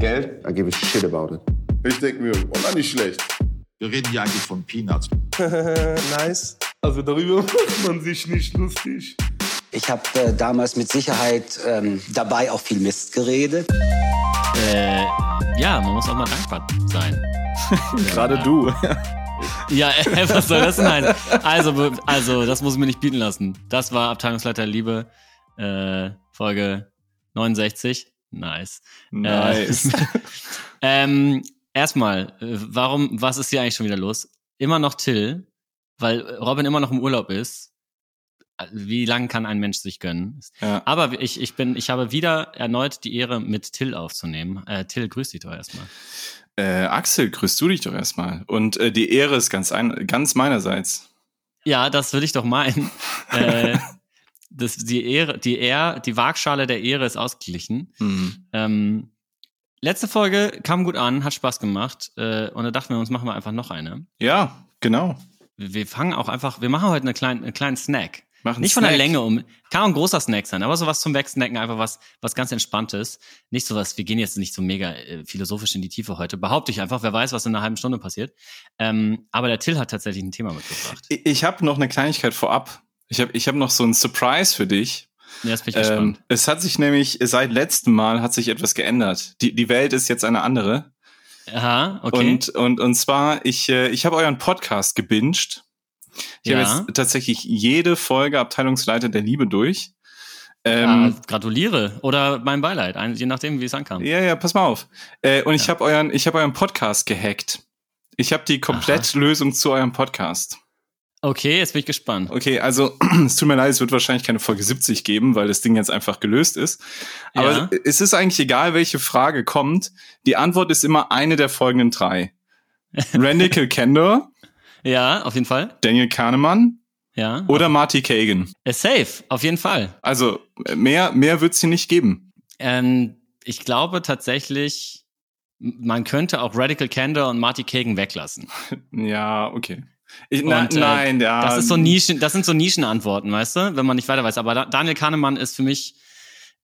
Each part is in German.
Geld, I give a shit about it. Ich denke mir, oh, na, nicht schlecht. Wir reden hier eigentlich von Peanuts. nice. Also darüber macht man sich nicht lustig. Ich habe äh, damals mit Sicherheit ähm, dabei auch viel Mist geredet. Äh, ja, man muss auch mal dankbar sein. Gerade du. Ja, äh, was soll das denn heißen? Also, also, das muss ich mir nicht bieten lassen. Das war Abteilungsleiter Liebe, äh, Folge 69. Nice. Nice. Äh, ähm, erstmal, äh, warum, was ist hier eigentlich schon wieder los? Immer noch Till, weil Robin immer noch im Urlaub ist. Wie lange kann ein Mensch sich gönnen? Ja. Aber ich, ich bin, ich habe wieder erneut die Ehre, mit Till aufzunehmen. Äh, Till, grüß dich doch erstmal. Äh, Axel, grüßt du dich doch erstmal. Und äh, die Ehre ist ganz, ein, ganz meinerseits. Ja, das würde ich doch meinen. äh, das, die Ehre, die Ehr, die Waagschale der Ehre ist ausgeglichen. Hm. Ähm, letzte Folge kam gut an, hat Spaß gemacht. Äh, und da dachten wir uns, machen wir einfach noch eine. Ja, genau. Wir wir fangen auch einfach, wir machen heute eine kleine, einen kleinen Snack. Machen Nicht von der Snack. Länge um. Kann auch ein großer Snack sein, aber sowas zum Wegsnacken, einfach was, was ganz Entspanntes. Nicht sowas, wir gehen jetzt nicht so mega äh, philosophisch in die Tiefe heute. Behaupte ich einfach, wer weiß, was in einer halben Stunde passiert. Ähm, aber der Till hat tatsächlich ein Thema mitgebracht. Ich, ich habe noch eine Kleinigkeit vorab. Ich habe ich hab noch so einen Surprise für dich. Ja, jetzt bin ich Ähm, gespannt. es hat sich nämlich seit letztem Mal hat sich etwas geändert. Die, die Welt ist jetzt eine andere. Aha, okay. Und, und, und zwar, ich, äh, ich habe euren Podcast gebinged. Ich Ja. habe jetzt tatsächlich jede Folge Abteilungsleiter der Liebe durch. ja, Ähm, gratuliere. Oder mein Beileid, ein- je nachdem, wie es ankam. ja, ja, pass mal auf. Äh, und ich Ja. habe euren, ich habe euren Podcast gehackt. Ich habe die Komplettlösung zu eurem Podcast. Okay, jetzt bin ich gespannt. Okay, also es tut mir leid, es wird wahrscheinlich keine Folge 70 geben, weil das Ding jetzt einfach gelöst ist. Aber Ja. es ist eigentlich egal, welche Frage kommt. Die Antwort ist immer eine der folgenden drei. Randall Kendor, Ja, auf jeden Fall. Daniel Kahnemann Ja. oder Marty Kagan. Safe, auf jeden Fall. Also mehr, mehr wird's hier nicht geben. Ähm, ich glaube tatsächlich, man könnte auch Radical Candor und Marty Kagan weglassen. Ja, okay. Ich, na, Und, äh, nein, ja. Das ist so Nischen, das sind so Nischenantworten, weißt du, wenn man nicht weiter weiß. Aber da, Daniel Kahnemann ist für mich,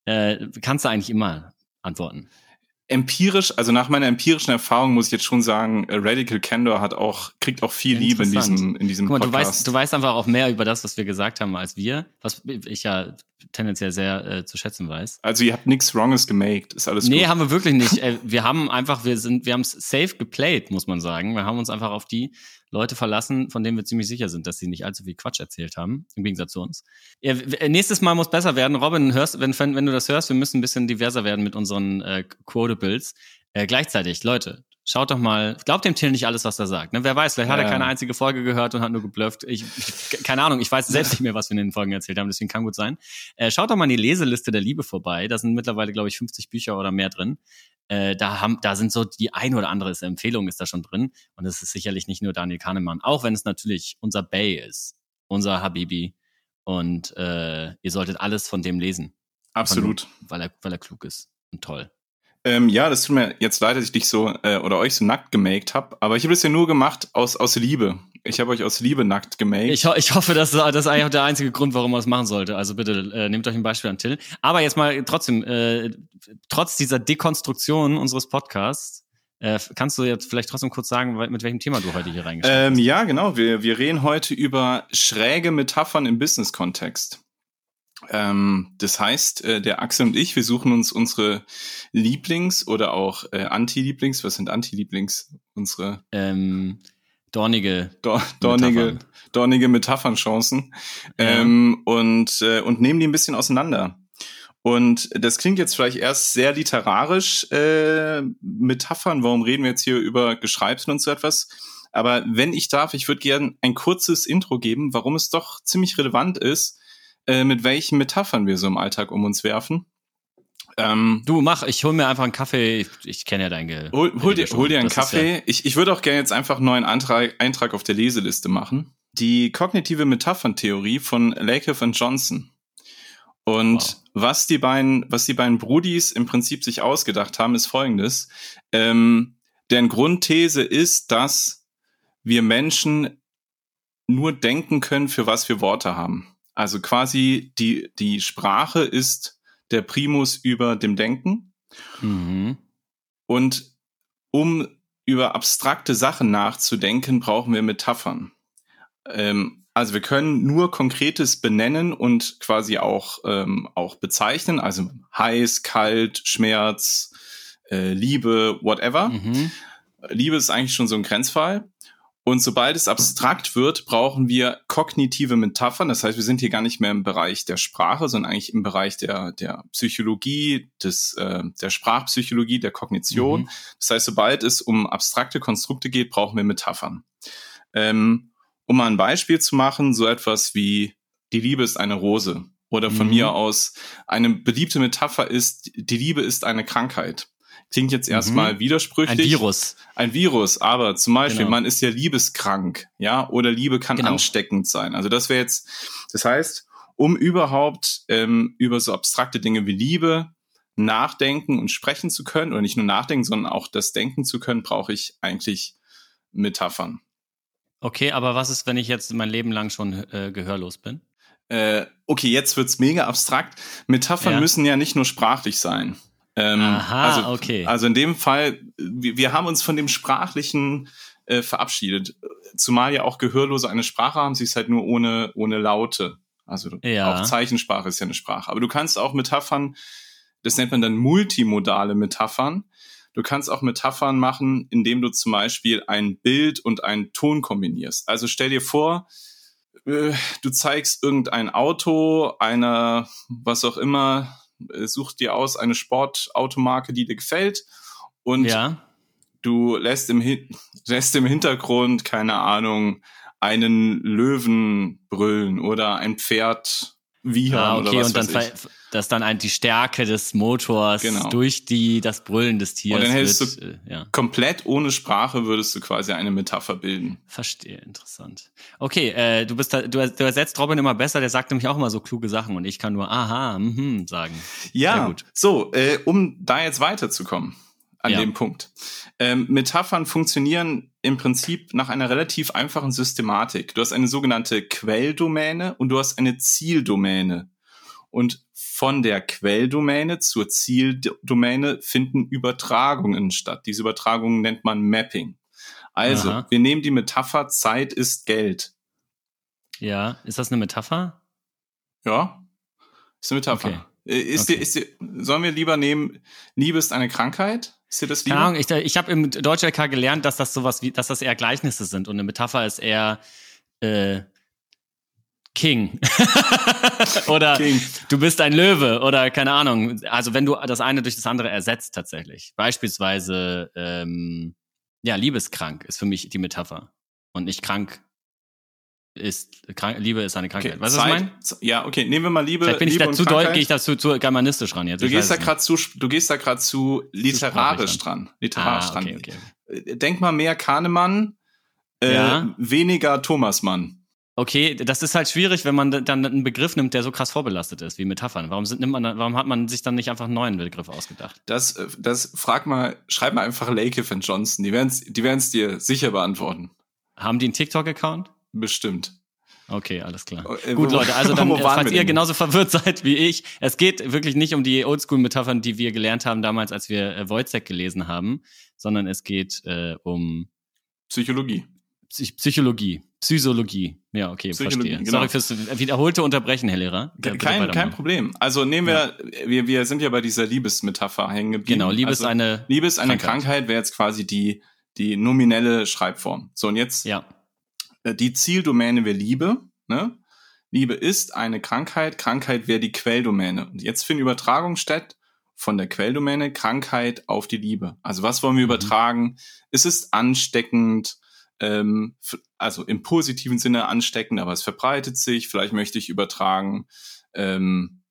äh, kannst du eigentlich immer antworten. empirisch, also nach meiner empirischen Erfahrung muss ich jetzt schon sagen, äh, Radical Candor hat auch, kriegt auch viel Liebe in diesem, in diesem Guck mal, du Podcast. weißt, du weißt einfach auch mehr über das, was wir gesagt haben, als wir, was ich ja tendenziell sehr äh, zu schätzen weiß. also ihr habt nichts Wronges gemaked, ist alles Nee, gut. haben wir wirklich nicht. Äh, wir haben einfach, wir sind, wir haben es safe geplayed, muss man sagen. Wir haben uns einfach auf die Leute verlassen, von denen wir ziemlich sicher sind, dass sie nicht allzu viel Quatsch erzählt haben, im Gegensatz zu uns. Ja, nächstes Mal muss besser werden. Robin, hörst, wenn, wenn, wenn du das hörst, wir müssen ein bisschen diverser werden mit unseren äh, Quotables. Äh, gleichzeitig, Leute, schaut doch mal, glaubt dem Till nicht alles, was er sagt. Ne? Wer weiß, vielleicht hat er Ja. keine einzige Folge gehört und hat nur geblufft. Ich, ich, keine Ahnung, ich weiß selbst nicht mehr, was wir in den Folgen erzählt haben, deswegen kann gut sein. Äh, schaut doch mal in die Leseliste der Liebe vorbei. Da sind mittlerweile, glaube ich, 50 Bücher oder mehr drin. Äh, da haben, da sind so die ein oder andere Empfehlung ist da schon drin. Und es ist sicherlich nicht nur Daniel Kahnemann, auch wenn es natürlich unser Bay ist, unser Habibi. Und äh, ihr solltet alles von dem lesen, Absolut. weil er, weil er klug ist und toll. Ähm, ja, das tut mir jetzt leid, dass ich dich so äh, oder euch so nackt gemaked habe, aber ich habe das ja nur gemacht aus, aus Liebe. Ich habe euch aus Liebe nackt gemaked. Ich, ho ich hoffe, dass das ist eigentlich auch der einzige Grund, warum man es machen sollte. Also bitte äh, nehmt euch ein Beispiel an Till. Aber jetzt mal trotzdem, äh, trotz dieser Dekonstruktion unseres Podcasts, äh, kannst du jetzt vielleicht trotzdem kurz sagen, mit welchem Thema du heute hier reingeschaut ähm, hast? ja, genau. Wir, wir reden heute über schräge Metaphern im Business-Kontext. Ähm, das heißt, äh, der Axel und ich, wir suchen uns unsere Lieblings- oder auch äh, Anti-Lieblings, was sind Anti-Lieblings? Unsere Ähm, dornige. dor dornige, Metaphern. dornige Metaphernchancen Ja. ähm, und, äh, und nehmen die ein bisschen auseinander. Und das klingt jetzt vielleicht erst sehr literarisch, äh, Metaphern, warum reden wir jetzt hier über Geschreibsel und so etwas? Aber wenn ich darf, ich würde gerne ein kurzes Intro geben, warum es doch ziemlich relevant ist, äh, mit welchen Metaphern wir so im Alltag um uns werfen. Ähm, Du mach, ich hol mir einfach einen Kaffee. Ich, ich kenne ja dein Ge Hol, hol, dir, hol dir einen Das Kaffee. Ich, ich würde auch gerne jetzt einfach einen neuen Antrag, Eintrag auf der Leseliste machen. Die kognitive Metapherntheorie von Lakoff und Johnson. Und Wow. was die beiden, was die beiden Brudis im Prinzip sich ausgedacht haben, ist folgendes. Ähm, deren Grundthese ist, dass wir Menschen nur denken können, für was wir Worte haben. Also quasi die, die Sprache ist der Primus über dem Denken. Mhm. Und um über abstrakte Sachen nachzudenken, brauchen wir Metaphern. Ähm, also wir können nur Konkretes benennen und quasi auch, ähm, auch bezeichnen, also heiß, kalt, Schmerz, äh, Liebe, whatever. Mhm. Liebe ist eigentlich schon so ein Grenzfall. Und sobald es abstrakt wird, brauchen wir kognitive Metaphern. Das heißt, wir sind hier gar nicht mehr im Bereich der Sprache, sondern eigentlich im Bereich der, der Psychologie, des, äh, der Sprachpsychologie, der Kognition. Mhm. Das heißt, sobald es um abstrakte Konstrukte geht, brauchen wir Metaphern. Ähm, um mal ein Beispiel zu machen, so etwas wie die Liebe ist eine Rose. Oder von Mhm. mir aus, eine beliebte Metapher ist, die Liebe ist eine Krankheit. Klingt jetzt erstmal widersprüchlich. Mhm. Ein Virus. Ein Virus, aber zum Beispiel, Genau. man ist ja liebeskrank, ja, oder Liebe kann Genau. ansteckend sein. Also das wäre jetzt, das heißt, um überhaupt ähm, über so abstrakte Dinge wie Liebe nachdenken und sprechen zu können, oder nicht nur nachdenken, sondern auch das denken zu können, brauche ich eigentlich Metaphern. Okay, aber was ist, wenn ich jetzt mein Leben lang schon äh, gehörlos bin? Äh, okay, jetzt wird's mega abstrakt. Metaphern Ja. müssen ja nicht nur sprachlich sein. Ähm, Aha, also, okay. Also in dem Fall, wir, wir haben uns von dem Sprachlichen äh, verabschiedet. Zumal ja auch Gehörlose eine Sprache haben, sie ist halt nur ohne, ohne Laute. Also Ja. auch Zeichensprache ist ja eine Sprache. Aber du kannst auch Metaphern, das nennt man dann multimodale Metaphern. Du kannst auch Metaphern machen, indem du zum Beispiel ein Bild und einen Ton kombinierst. Also stell dir vor, äh, du zeigst irgendein Auto, einer, was auch immer, such dir aus eine Sportautomarke, die dir gefällt und ja. du lässt im, Hin lässt im Hintergrund, keine Ahnung, einen Löwen brüllen oder ein Pferd wiehern Ah, oder okay, was und dann weiß ich. Dass dann die Stärke des Motors Genau. durch die das Brüllen des Tiers Und dann wird, du- äh, ja. Komplett ohne Sprache würdest du quasi eine Metapher bilden. Verstehe, interessant. Okay, äh, du bist da, du, du ersetzt Robin immer besser, der sagt nämlich auch immer so kluge Sachen und ich kann nur aha, mhm sagen. Ja, Sehr gut. so, äh, um da jetzt weiterzukommen an Ja. dem Punkt. Ähm, Metaphern funktionieren im Prinzip nach einer relativ einfachen Systematik. Du hast eine sogenannte Quelldomäne und du hast eine Zieldomäne. Und von der Quelldomäne zur Zieldomäne finden Übertragungen statt. Diese Übertragungen nennt man Mapping. Also, Aha. wir nehmen die Metapher Zeit ist Geld. Ja, ist das eine Metapher? Ja, ist eine Metapher. Okay. Äh, Ist Okay. dir, ist dir, sollen wir lieber nehmen, Liebe ist eine Krankheit? Ist dir das lieber? Keine Ahnung, ich, ich habe im Deutsch-LK gelernt, dass das sowas wie, dass das eher Gleichnisse sind und eine Metapher ist eher äh, King. oder King. du bist ein Löwe oder keine Ahnung. Also wenn du das eine durch das andere ersetzt tatsächlich. Beispielsweise, ähm, ja, liebeskrank ist für mich die Metapher. Und nicht krank ist, krank, Liebe ist eine Krankheit. Okay, weißt du, was ich meine? Ja, okay, nehmen wir mal Liebe. Vielleicht bin ich Liebe da und zu doll, Krankheit. gehe ich da zu, germanistisch ran jetzt. Du Ich gehst da gerade zu, du gehst da gerade zu literarisch dran. Literarisch Ah, dran. okay, okay. Äh, Denk mal mehr Kahnemann, äh, Ja. weniger Thomasmann. Okay, das ist halt schwierig, wenn man dann einen Begriff nimmt, der so krass vorbelastet ist wie Metaphern. Warum, sind, nimmt man, warum hat man sich dann nicht einfach einen neuen Begriff ausgedacht? Das, äh, das frag mal, schreib mal einfach Lakeith und Johnson. Die werden's, die werden's dir sicher beantworten. Haben die einen TikTok-Account? Bestimmt. Okay, alles klar. Äh, Gut, wo- Leute, also dann, äh, falls ihr genauso verwirrt seid wie ich, es geht wirklich nicht um die Oldschool-Metaphern, die wir gelernt haben damals, als wir äh, Wojciech gelesen haben, sondern es geht äh, um Psychologie. Psych Psychologie, Psychologie. Ja, okay, Psychologie, verstehe. genau. Sorry fürs wiederholte Unterbrechen, Herr Lehrer. Bitte Kein, kein. Problem. Also nehmen wir, wir, wir sind ja bei dieser Liebesmetapher hängen geblieben. Genau, Liebe ist also, eine Liebe ist eine Krankheit. Krankheit, wäre jetzt quasi die, die nominelle Schreibform. So, und jetzt Ja, äh, die Zieldomäne wäre Liebe. Ne? Liebe ist eine Krankheit, Krankheit wäre die Quelldomäne. Und jetzt finden Übertragungen statt von der Quelldomäne Krankheit auf die Liebe. Also was wollen wir Mhm. übertragen? Es ist ansteckend, ähm, also im positiven Sinne ansteckend, aber es verbreitet sich. Vielleicht möchte ich übertragen, ähm,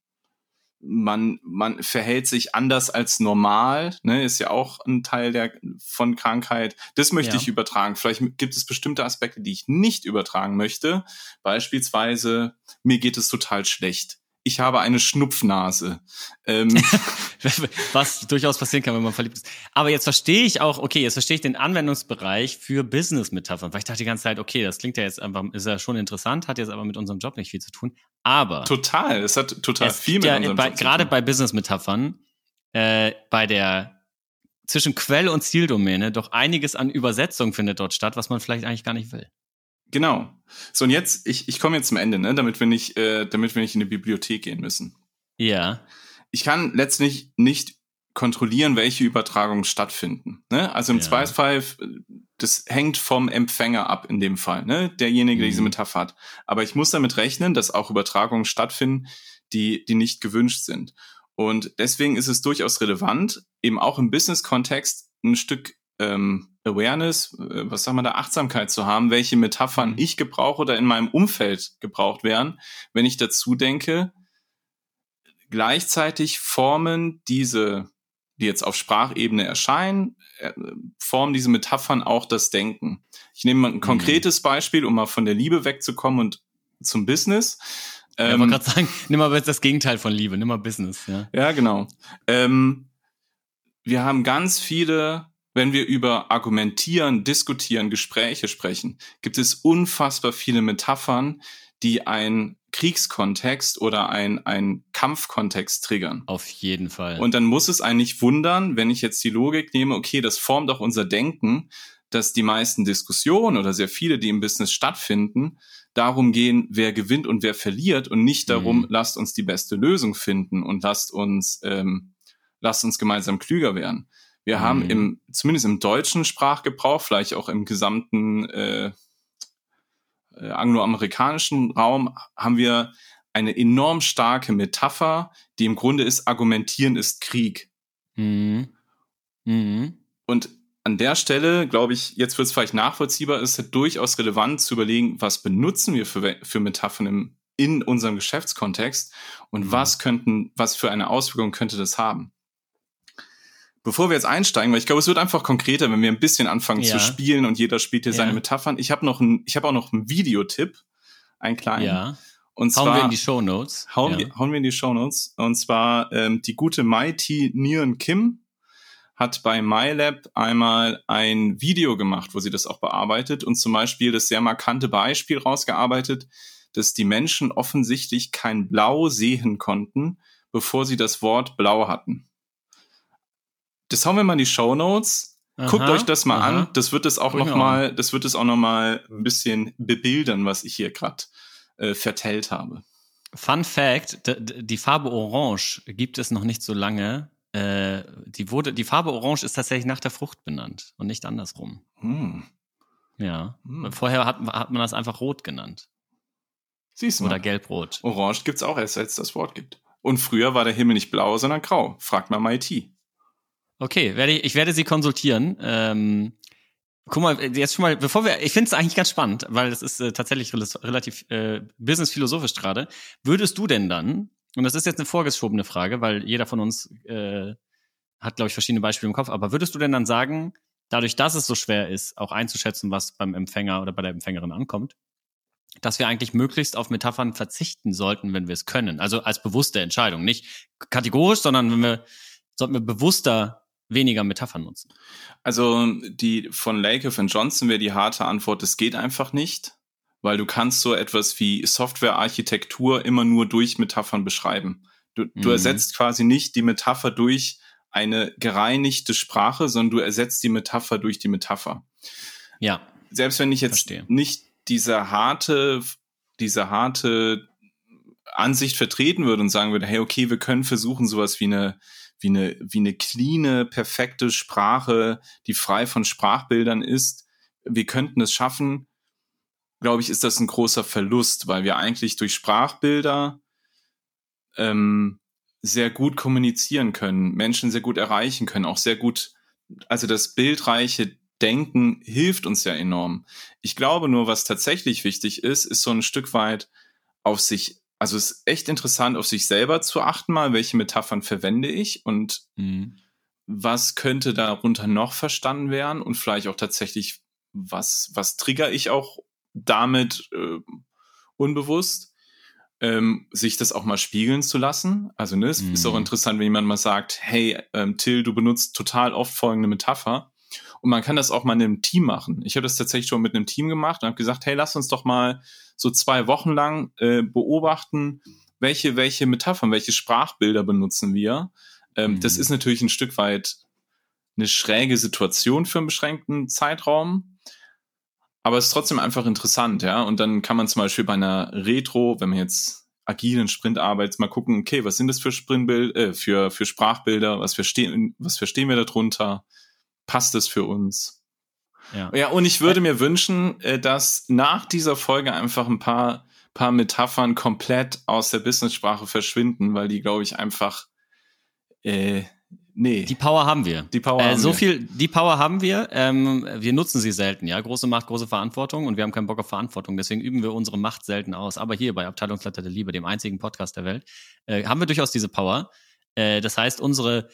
man, man verhält sich anders als normal, ne, ist ja auch ein Teil der, von Krankheit. Das möchte Ja. ich übertragen. Vielleicht gibt es bestimmte Aspekte, die ich nicht übertragen möchte. Beispielsweise, mir geht es total schlecht. Ich habe eine Schnupfnase. Ähm, was durchaus passieren kann, wenn man verliebt ist. Aber jetzt verstehe ich auch, okay, jetzt verstehe ich den Anwendungsbereich für Business-Metaphern, weil ich dachte die ganze Zeit, okay, das klingt ja jetzt einfach, ist ja schon interessant, hat jetzt aber mit unserem Job nicht viel zu tun. Aber total, es hat total es viel mit ja unserem bei, Job zu gerade bei Business-Metaphern, äh, bei der zwischen Quell- und Zieldomäne doch einiges an Übersetzung findet dort statt, was man vielleicht eigentlich gar nicht will. Genau. So, und jetzt, ich, ich komme jetzt zum Ende, ne, damit wir nicht, äh, damit wir nicht in die Bibliothek gehen müssen. Ja. Ich kann letztlich nicht kontrollieren, welche Übertragungen stattfinden. Ne? Also im Ja. Zweifelsfall, das hängt vom Empfänger ab in dem Fall, ne? derjenige, der diese Mhm. Metapher hat. Aber ich muss damit rechnen, dass auch Übertragungen stattfinden, die, die nicht gewünscht sind. Und deswegen ist es durchaus relevant, eben auch im Business-Kontext ein Stück ähm, Awareness, äh, was sagt man da, Achtsamkeit zu haben, welche Metaphern Mhm. ich gebrauche oder in meinem Umfeld gebraucht werden, wenn ich dazu denke, gleichzeitig formen diese, die jetzt auf Sprachebene erscheinen, äh, formen diese Metaphern auch das Denken. Ich nehme mal ein konkretes Beispiel, um mal von der Liebe wegzukommen und zum Business. ich Ähm, wollte gerade sagen, nimm mal das Gegenteil von Liebe, nimm mal Business, ja. ja, genau. Ähm, wir haben ganz viele, wenn wir über Argumentieren, Diskutieren, Gespräche sprechen, gibt es unfassbar viele Metaphern, die einen Kriegskontext oder ein, ein Kampfkontext triggern. Auf jeden Fall. Und dann muss es einen nicht wundern, wenn ich jetzt die Logik nehme, okay, das formt auch unser Denken, dass die meisten Diskussionen oder sehr viele, die im Business stattfinden, darum gehen, wer gewinnt und wer verliert und nicht darum, Mhm. lasst uns die beste Lösung finden und lasst uns, ähm, lasst uns gemeinsam klüger werden. Wir haben Mhm. im, zumindest im deutschen Sprachgebrauch, vielleicht auch im gesamten äh, äh, angloamerikanischen Raum, haben wir eine enorm starke Metapher, die im Grunde ist, argumentieren ist Krieg. mhm. Mhm. Und an der Stelle, glaube ich, jetzt wird es vielleicht nachvollziehbar, ist es durchaus relevant zu überlegen, was benutzen wir für, für Metaphern im, in unserem Geschäftskontext und Mhm. was könnten, was für eine Auswirkung könnte das haben. Bevor wir jetzt einsteigen, weil ich glaube, es wird einfach konkreter, wenn wir ein bisschen anfangen Ja. zu spielen und jeder spielt hier Ja. seine Metaphern. Ich habe noch ein, ich habe auch noch einen Videotipp, einen kleinen. Ja. Und Hauen zwar wir in die Show Notes. hauen, ja. wir, hauen wir in die Shownotes. Und zwar ähm, die gute Mighty Nguyen Kim hat bei MyLab einmal ein Video gemacht, wo sie das auch bearbeitet und zum Beispiel das sehr markante Beispiel rausgearbeitet, dass die Menschen offensichtlich kein Blau sehen konnten, bevor sie das Wort Blau hatten. Das hauen wir mal in die Shownotes. Guckt Aha, euch das mal aha. an. Das wird es auch Guck ich noch mir mal, das wird es auch noch mal ein bisschen bebildern, was ich hier gerade äh, vertellt habe. Fun Fact: Die Farbe Orange gibt es noch nicht so lange. Äh, die wurde, die Farbe Orange ist tatsächlich nach der Frucht benannt und nicht andersrum. Hm. Ja. Hm. Vorher hat, hat man das einfach Rot genannt Siehst du oder. Gelb-Rot. Orange gibt's auch erst, seit es das Wort gibt. Und früher war der Himmel nicht blau, sondern grau. Fragt mal MIT. Okay, werde ich, ich werde Sie konsultieren. Ähm, guck mal, jetzt schon mal, bevor wir, ich finde es eigentlich ganz spannend, weil das ist äh, tatsächlich rel- relativ äh, businessphilosophisch gerade. Würdest du denn dann, und das ist jetzt eine vorgeschobene Frage, weil jeder von uns äh, hat, glaube ich, verschiedene Beispiele im Kopf, aber würdest du denn dann sagen, dadurch, dass es so schwer ist, auch einzuschätzen, was beim Empfänger oder bei der Empfängerin ankommt, dass wir eigentlich möglichst auf Metaphern verzichten sollten, wenn wir es können. Also als bewusste Entscheidung. Nicht kategorisch, sondern wenn wir, sollten wir bewusster weniger Metaphern nutzen. Also die von Lakoff und Johnson wäre die harte Antwort, es geht einfach nicht, weil du kannst so etwas wie Softwarearchitektur immer nur durch Metaphern beschreiben. Du, du Mhm. ersetzt quasi nicht die Metapher durch eine gereinigte Sprache, sondern du ersetzt die Metapher durch die Metapher. Ja. selbst wenn ich jetzt Verstehe. nicht diese harte, diese harte Ansicht vertreten würde und sagen würde, hey, okay, wir können versuchen, sowas wie eine, wie eine, wie eine cleane, perfekte Sprache, die frei von Sprachbildern ist. Wir könnten es schaffen, glaube ich, ist das ein großer Verlust, weil wir eigentlich durch Sprachbilder ähm, sehr gut kommunizieren können, Menschen sehr gut erreichen können, auch sehr gut, also das bildreiche Denken hilft uns ja enorm. Ich glaube nur, was tatsächlich wichtig ist, ist so ein Stück weit auf sich, also es ist echt interessant, auf sich selber zu achten, mal, welche Metaphern verwende ich und Mhm. was könnte darunter noch verstanden werden und vielleicht auch tatsächlich, was, was trigger ich auch damit äh, unbewusst, ähm, sich das auch mal spiegeln zu lassen. Also ne, es Mhm. ist auch interessant, wenn jemand mal sagt, hey, ähm, Till, du benutzt total oft folgende Metapher. Und man kann das auch mal in einem Team machen. Ich habe das tatsächlich schon mit einem Team gemacht und habe gesagt, hey, lass uns doch mal so zwei Wochen lang äh, beobachten, welche, welche Metaphern, welche Sprachbilder benutzen wir. Ähm, Mhm. Das ist natürlich ein Stück weit eine schräge Situation für einen beschränkten Zeitraum. Aber es ist trotzdem einfach interessant, ja. Und dann kann man zum Beispiel bei einer Retro, wenn man jetzt agilen Sprint arbeitet, mal gucken, okay, was sind das für Sprintbild, äh, für, für Sprachbilder, was verstehen, was verstehen wir darunter? Passt das für uns? Ja. Ja, und ich würde mir wünschen, äh, dass nach dieser Folge einfach ein paar, paar Metaphern komplett aus der Business-Sprache verschwinden, weil die, glaube ich, einfach, äh, nee. Die Power haben wir. Die Power äh, haben so wir. viel, die Power haben wir. Ähm, wir nutzen sie selten, ja. Große Macht, große Verantwortung und wir haben keinen Bock auf Verantwortung. Deswegen üben wir unsere Macht selten aus. Aber hier bei Abteilungsleiter der Liebe, dem einzigen Podcast der Welt, äh, haben wir durchaus diese Power. Äh, das heißt, unsere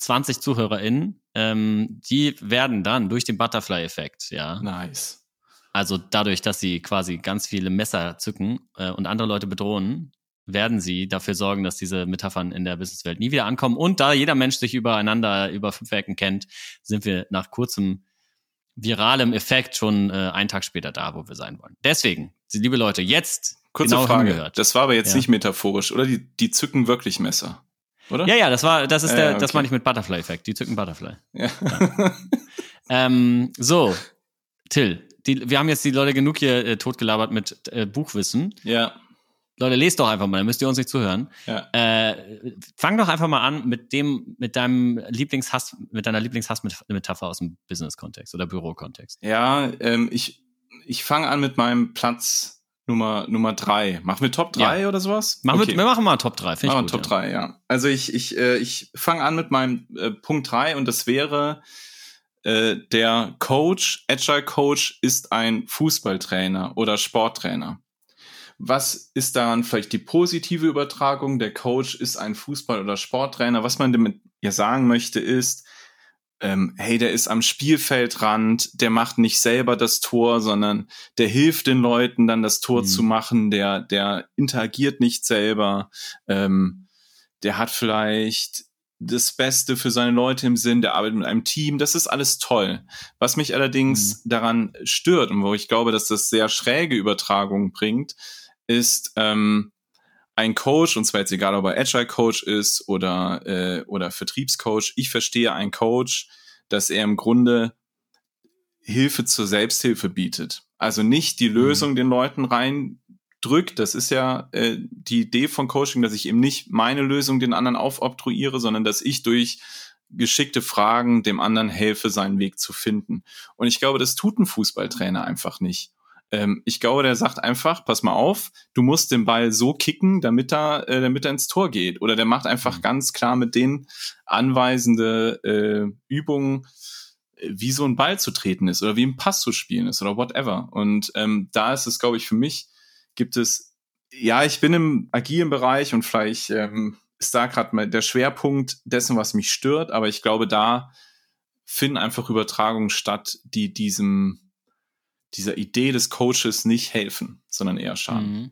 20 ZuhörerInnen, ähm, die werden dann durch den Butterfly-Effekt, ja. Nice. Also dadurch, dass sie quasi ganz viele Messer zücken äh, und andere Leute bedrohen, werden sie dafür sorgen, dass diese Metaphern in der Businesswelt nie wieder ankommen. Und da jeder Mensch sich übereinander über fünf Ecken kennt, sind wir nach kurzem viralem Effekt schon äh, einen Tag später da, wo wir sein wollen. Deswegen, liebe Leute, jetzt Kurze genau Frage. hingehört. Das war aber jetzt Ja. nicht metaphorisch, oder? Die, die zücken wirklich Messer. Oder? Ja, ja, das war, das ist Ja, der, ja, das okay. meine ich mit Butterfly-Effekt. Die zücken Butterfly. Ja. Ähm, so, Till, die, wir haben jetzt die Leute genug hier äh, totgelabert mit äh, Buchwissen. ja. Leute, lest doch einfach mal, dann müsst ihr uns nicht zuhören. Ja. Äh, fang doch einfach mal an mit dem, mit deinem Lieblingshass, mit deiner Lieblingshassmetapher aus dem Business-Kontext oder Büro-Kontext. Ja, ähm, ich, ich fange an mit meinem Platz Nummer, Nummer drei. Machen wir Top drei oder sowas? Machen Okay. wir, wir machen mal Top 3. Finde Machen wir Top ja. 3, ja. Also ich, ich, äh, ich fange an mit meinem äh, Punkt 3 und das wäre, äh, der Coach, Agile Coach ist ein Fußballtrainer oder Sporttrainer. Was ist daran vielleicht die positive Übertragung? Der Coach ist ein Fußball- oder Sporttrainer. Was man damit ja sagen möchte ist, ähm, hey, der ist am Spielfeldrand, der macht nicht selber das Tor, sondern der hilft den Leuten dann das Tor Mhm. zu machen, der, der interagiert nicht selber, ähm, der hat vielleicht das Beste für seine Leute im Sinn, der arbeitet mit einem Team, das ist alles toll. Was mich allerdings daran stört und wo ich glaube, dass das sehr schräge Übertragungen bringt, ist ähm, ein Coach, und zwar jetzt egal, ob er Agile Coach ist oder, äh, oder Vertriebscoach, ich verstehe einen Coach, dass er im Grunde Hilfe zur Selbsthilfe bietet. Also nicht die Lösung den Leuten reindrückt. Das ist ja äh, die Idee von Coaching, dass ich eben nicht meine Lösung den anderen aufobtruiere, sondern dass ich durch geschickte Fragen dem anderen helfe, seinen Weg zu finden. Und ich glaube, das tut ein Fußballtrainer einfach nicht. Ähm, ich glaube, der sagt einfach, pass mal auf, du musst den Ball so kicken, damit er, äh, damit er ins Tor geht. Oder der macht einfach ganz klar mit den anweisende äh, Übungen, äh, wie so ein Ball zu treten ist oder wie ein Pass zu spielen ist oder whatever. Und ähm, da ist es, glaube ich, für mich gibt es, ja, ich bin im agilen Bereich und vielleicht ähm, ist da gerade mal der Schwerpunkt dessen, was mich stört, aber ich glaube, da finden einfach Übertragungen statt, die diesem dieser Idee des Coaches nicht helfen, sondern eher schaden. Mhm.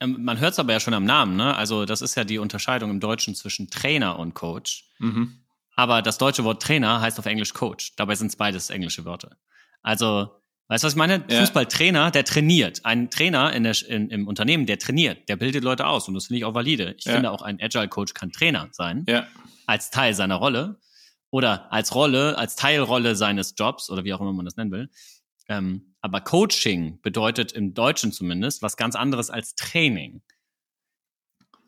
Ähm, man hört es aber ja schon am Namen, ne? Also, das ist ja die Unterscheidung im Deutschen zwischen Trainer und Coach. Mhm. Aber das deutsche Wort Trainer heißt auf Englisch Coach. Dabei sind es beides englische Wörter. Also, weißt du, was ich meine? Ja. Fußballtrainer, der trainiert. Ein Trainer in der, in, im Unternehmen, der trainiert, der bildet Leute aus. Und das finde ich auch valide. Ich Ja. finde auch ein Agile Coach kann Trainer sein. Ja, Als Teil seiner Rolle. Oder als Rolle, als Teilrolle seines Jobs oder wie auch immer man das nennen will. Ähm, aber Coaching bedeutet im Deutschen zumindest was ganz anderes als Training.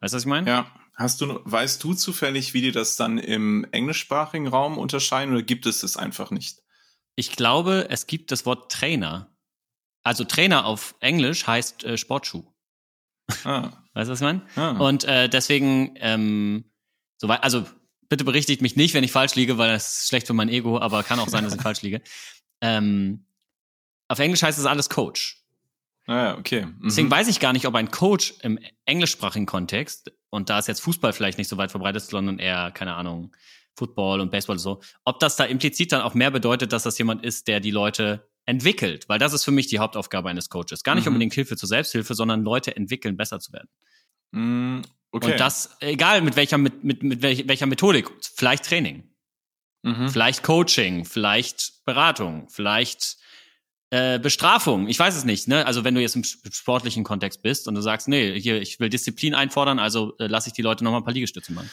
Weißt du, was ich meine? ja. Hast du, weißt du zufällig, wie die das dann im englischsprachigen Raum unterscheiden oder gibt es es einfach nicht? Ich glaube, es gibt das Wort Trainer. Also Trainer auf Englisch heißt äh, Sportschuh. Ah, Weißt du, was ich meine? ah. Und äh, deswegen, ähm, so wei- also bitte berichtigt mich nicht, wenn ich falsch liege, weil das ist schlecht für mein Ego, aber kann auch sein, dass ich falsch liege. Ähm, auf Englisch heißt es alles Coach. ah, okay. Mhm. Deswegen weiß ich gar nicht, ob ein Coach im englischsprachigen Kontext, und da ist jetzt Fußball vielleicht nicht so weit verbreitet, sondern eher, keine Ahnung, Football und Baseball und so, ob das da implizit dann auch mehr bedeutet, dass das jemand ist, der die Leute entwickelt. Weil das ist für mich die Hauptaufgabe eines Coaches. Gar nicht Mhm. unbedingt Hilfe zur Selbsthilfe, sondern Leute entwickeln, besser zu werden. Mm, okay. Und das, egal mit welcher, mit, mit, mit welch, welcher Methodik, vielleicht Training, mhm. vielleicht Coaching, vielleicht Beratung, vielleicht äh, Bestrafung, ich weiß es nicht, ne? Also wenn du jetzt im sp- sportlichen Kontext bist und du sagst, nee, hier, ich will Disziplin einfordern, also äh, lasse ich die Leute nochmal ein paar Liegestütze machen.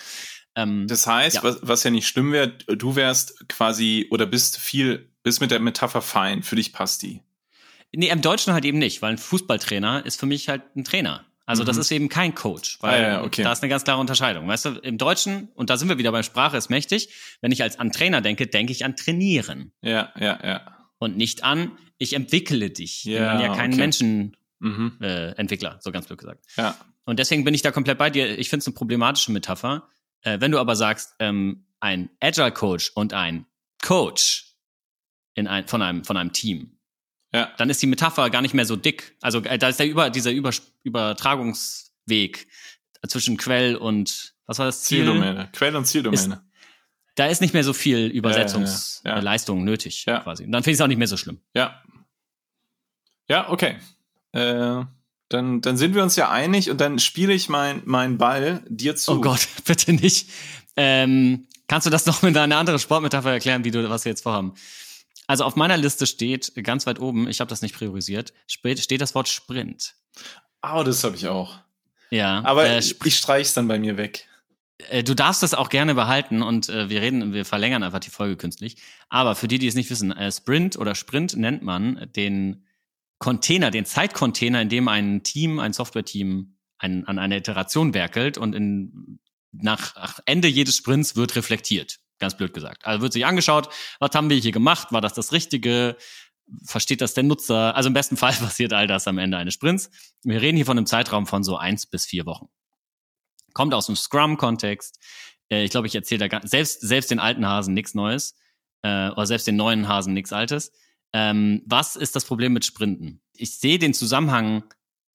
Ähm, Das heißt, Ja. Was, was ja nicht schlimm wäre, du wärst quasi oder bist viel, bist mit der Metapher fein. Für dich passt die. nee, im Deutschen halt eben nicht, weil ein Fußballtrainer ist für mich halt ein Trainer. Also das Mhm. ist eben kein Coach, weil Ah, ja, okay. da ist eine ganz klare Unterscheidung. Weißt du, im Deutschen, und da sind wir wieder bei Sprache ist mächtig, wenn ich als an Trainer denke, denke ich an trainieren Ja, ja, ja. Und nicht an, ich entwickle dich. Ja, ich bin ja kein okay. Menschenentwickler, Mhm. äh, Entwickler, so ganz blöd gesagt. Ja. Und deswegen bin ich da komplett bei dir. Ich finde es eine problematische Metapher. Äh, wenn du aber sagst, ähm, ein Agile Coach und ein Coach in ein, von, einem, von einem Team, Ja. dann ist die Metapher gar nicht mehr so dick. Also äh, da ist der über, dieser über, Übertragungsweg zwischen Quell und was war das Ziel? Zieldomäne. Quell- und Zieldomäne. Da ist nicht mehr so viel ja, ja, ja. Übersetzungsleistung nötig Ja. quasi. Und dann finde ich es auch nicht mehr so schlimm. Ja. Ja, okay. Äh, dann, dann sind wir uns ja einig und dann spiele ich mein, mein Ball dir zu. Oh Gott, bitte nicht. Ähm, kannst du das noch mit einer anderen Sportmetapher erklären, wie du was wir jetzt vorhaben? Also auf meiner Liste steht ganz weit oben, ich habe das nicht priorisiert, steht, das Wort Sprint. Ah, das habe ich auch. Ja, Aber äh, ich, ich streich's dann bei mir weg. Äh, Du darfst das auch gerne behalten und äh, wir reden, wir verlängern einfach die Folge künstlich. Aber für die, die es nicht wissen, äh, Sprint oder Sprint nennt man den Container, den Zeitcontainer, in dem ein Team, ein Software-Team ein, an einer Iteration werkelt und in, nach ach, Ende jedes Sprints wird reflektiert. Ganz blöd gesagt. Also wird sich angeschaut, was haben wir hier gemacht? War das das Richtige? Versteht das der Nutzer? Also im besten Fall passiert all das am Ende eines Sprints. Wir reden hier von einem Zeitraum von so eins bis vier Wochen kommt aus dem Scrum-Kontext. Äh, ich glaube, ich erzähle da selbst, selbst den alten Hasen nichts Neues. Äh, oder selbst den neuen Hasen nichts Altes. Ähm, was ist das Problem mit Sprinten? Ich sehe den Zusammenhang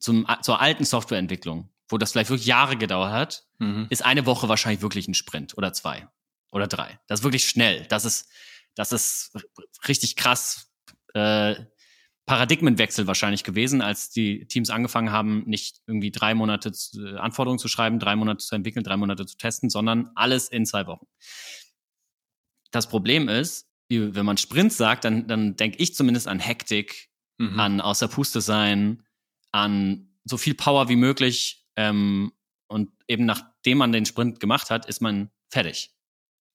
zum, zur alten Softwareentwicklung, wo das vielleicht wirklich Jahre gedauert hat, Mhm. ist eine Woche wahrscheinlich wirklich ein Sprint oder zwei oder drei. Das ist wirklich schnell. Das ist, das ist richtig krass äh, Paradigmenwechsel wahrscheinlich gewesen, als die Teams angefangen haben, nicht irgendwie drei Monate zu, äh, Anforderungen zu schreiben, drei Monate zu entwickeln, drei Monate zu testen, sondern alles in zwei Wochen. Das Problem ist, wenn man Sprint sagt, dann, dann denke ich zumindest an Hektik, Mhm. an außer Puste sein, an so viel Power wie möglich. Ähm, und eben nachdem man den Sprint gemacht hat, ist man fertig.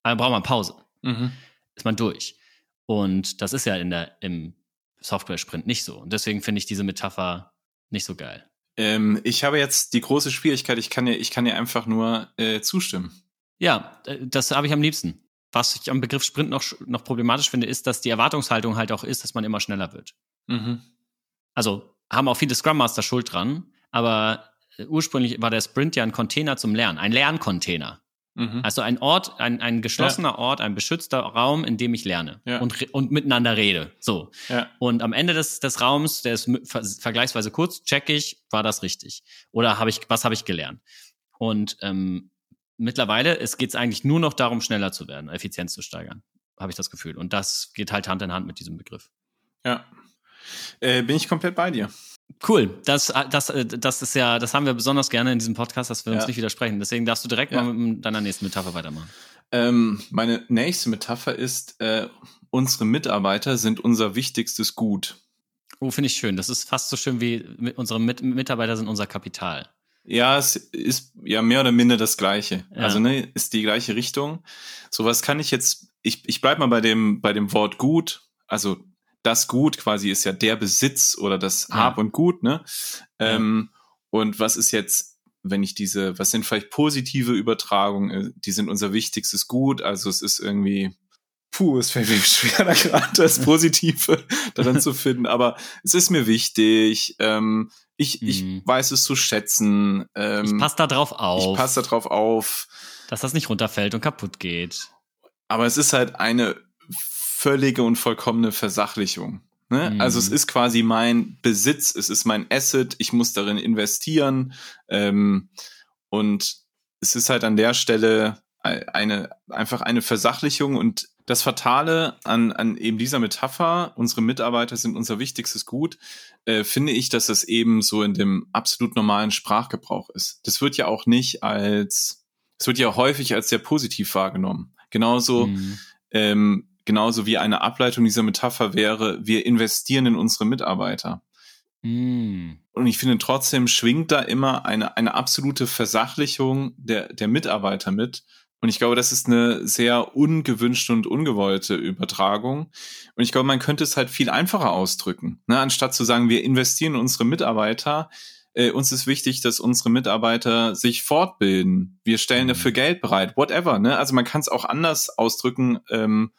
Aber braucht man Pause. Mhm. Ist man durch. Und das ist ja in der, im Software-Sprint nicht so. Und deswegen finde ich diese Metapher nicht so geil. Ähm, ich habe jetzt die große Schwierigkeit, ich kann dir, ich kann dir einfach nur äh, zustimmen. Ja, äh, das habe ich am liebsten. Was ich am Begriff Sprint noch, noch problematisch finde, ist, dass die Erwartungshaltung halt auch ist, dass man immer schneller wird. Mhm. Also haben auch viele Scrum Master Schuld dran, aber äh, ursprünglich war der Sprint ja ein Container zum Lernen, ein Lerncontainer. Mhm. Also ein Ort, ein, ein geschlossener Ort, ein beschützter Raum, in dem ich lerne Ja. und, und miteinander rede. So. Ja. Und am Ende des, des Raums, der ist ver vergleichsweise kurz, check ich, war das richtig? Oder habe ich, was habe ich gelernt? Und ähm, mittlerweile es geht es eigentlich nur noch darum, schneller zu werden, Effizienz zu steigern, habe ich das Gefühl. Und das geht halt Hand in Hand mit diesem Begriff. Ja. Äh, bin ich komplett bei dir. Cool, das, das, äh, das ist ja, das haben wir besonders gerne in diesem Podcast, dass wir uns Ja. nicht widersprechen. Deswegen darfst du direkt Ja. mal mit deiner nächsten Metapher weitermachen. Ähm, meine nächste Metapher ist, äh, unsere Mitarbeiter sind unser wichtigstes Gut. Oh, finde ich schön. Das ist fast so schön wie mit unsere mit Mitarbeiter sind unser Kapital. Ja, es ist ja mehr oder minder das Gleiche. Ja. Also ne, ist die gleiche Richtung. Sowas kann ich jetzt. Ich, ich bleib mal bei dem bei dem Wort Gut. Also das Gut quasi ist ja der Besitz oder das Ja. Hab und Gut. Ne. Ähm, und was ist jetzt, wenn ich diese? Was sind vielleicht positive Übertragungen? Äh, Die sind unser wichtigstes Gut. Also es ist irgendwie. Puh, es fällt mir schwer, da gerade das Positive daran zu finden. Aber es ist mir wichtig. Ähm, ich, ich Mhm. weiß es zu schätzen. Ähm, Ich passe da drauf auf, ich passe darauf auf. dass das nicht runterfällt und kaputt geht. Aber es ist halt eine völlige und vollkommene Versachlichung. Ne? Mhm. Also es ist quasi mein Besitz, es ist mein Asset, ich muss darin investieren. Ähm, und es ist halt an der Stelle eine, einfach eine Versachlichung und das Fatale an, an eben dieser Metapher, unsere Mitarbeiter sind unser wichtigstes Gut, äh, finde ich, dass das eben so in dem absolut normalen Sprachgebrauch ist. Das wird ja auch nicht als, es wird ja häufig als sehr positiv wahrgenommen. Genauso, Mhm. ähm, genauso wie eine Ableitung dieser Metapher wäre, wir investieren in unsere Mitarbeiter. Mhm. Und ich finde trotzdem schwingt da immer eine, eine absolute Versachlichung der, der Mitarbeiter mit. Und ich glaube, das ist eine sehr ungewünschte und ungewollte Übertragung. Und ich glaube, man könnte es halt viel einfacher ausdrücken. Ne? Anstatt zu sagen, wir investieren in unsere Mitarbeiter, äh, uns ist wichtig, dass unsere Mitarbeiter sich fortbilden. Wir stellen Mhm. dafür Geld bereit, whatever. Ne? Also man kann es auch anders ausdrücken ähm,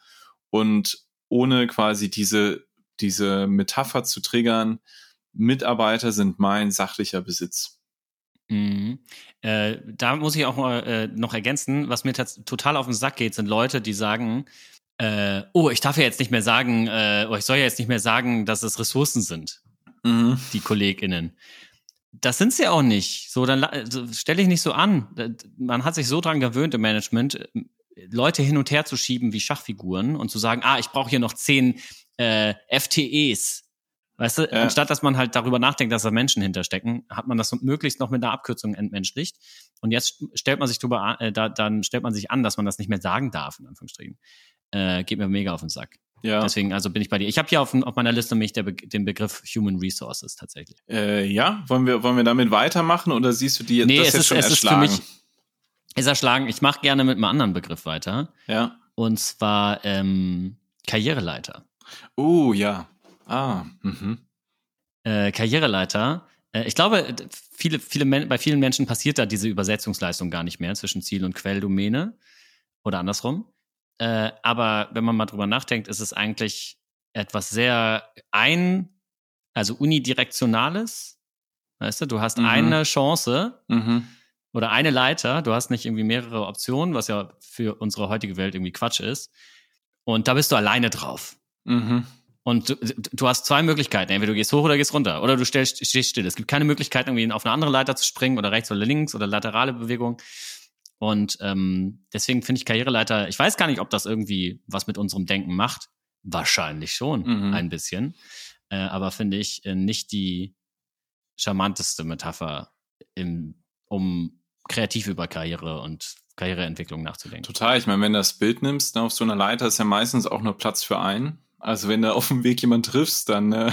und ohne quasi diese, diese Metapher zu triggern, Mitarbeiter sind mein sachlicher Besitz. Mhm. Äh, da muss ich auch mal, äh, noch ergänzen, was mir total auf den Sack geht, sind Leute, die sagen, äh, oh, ich darf ja jetzt nicht mehr sagen, äh, oh, ich soll ja jetzt nicht mehr sagen, dass es Ressourcen sind, die KollegInnen. Das sind sie auch nicht. So, dann la- also, stell dich nicht so an. Man hat sich so dran gewöhnt im Management, äh, Leute hin und her zu schieben wie Schachfiguren und zu sagen, ah, ich brauche hier noch zehn äh, FTEs. Weißt du, Ja. anstatt dass man halt darüber nachdenkt, dass da Menschen hinterstecken, hat man das möglichst noch mit einer Abkürzung entmenschlicht. Und jetzt stellt man sich drüber, an- äh, da, dann stellt man sich an, dass man das nicht mehr sagen darf, in Anführungsstrichen. Äh, geht mir mega auf den Sack. Ja. Deswegen, also bin ich bei dir. Ich habe hier auf, auf meiner Liste nämlich der, Be- den Begriff Human Resources tatsächlich. Äh, ja, wollen wir, wollen wir damit weitermachen oder siehst du die Nee, das es jetzt ist, schon es ist für erschlagen? mich, ist erschlagen. Ich mache gerne mit einem anderen Begriff weiter. ja. Und zwar ähm, Karriereleiter. Oh, ja. Ah, mhm. Äh, Karriereleiter. Äh, ich glaube, viele, viele Men bei vielen Menschen passiert da diese Übersetzungsleistung gar nicht mehr zwischen Ziel und Quelldomäne oder andersrum. Äh, aber wenn man mal drüber nachdenkt, ist es eigentlich etwas sehr ein, also unidirektionales. Weißt du, du hast Mhm. eine Chance Mhm. Oder eine Leiter, du hast nicht irgendwie mehrere Optionen, was ja für unsere heutige Welt irgendwie Quatsch ist. Und da bist du alleine drauf. Mhm. Und du, du hast zwei Möglichkeiten. Entweder du gehst hoch oder gehst runter. Oder du stellst, stehst still. Es gibt keine Möglichkeit, irgendwie auf eine andere Leiter zu springen oder rechts oder links oder laterale Bewegung. Und ähm, deswegen finde ich Karriereleiter, ich weiß gar nicht, ob das irgendwie was mit unserem Denken macht. Wahrscheinlich schon, Mhm. ein bisschen. Äh, aber finde ich äh, nicht die charmanteste Metapher, im, um kreativ über Karriere und Karriereentwicklung nachzudenken. Total. Ich meine, wenn du das Bild nimmst, ne, auf so einer Leiter ist ja meistens auch nur Platz für einen. Also wenn du auf dem Weg jemand triffst, dann äh,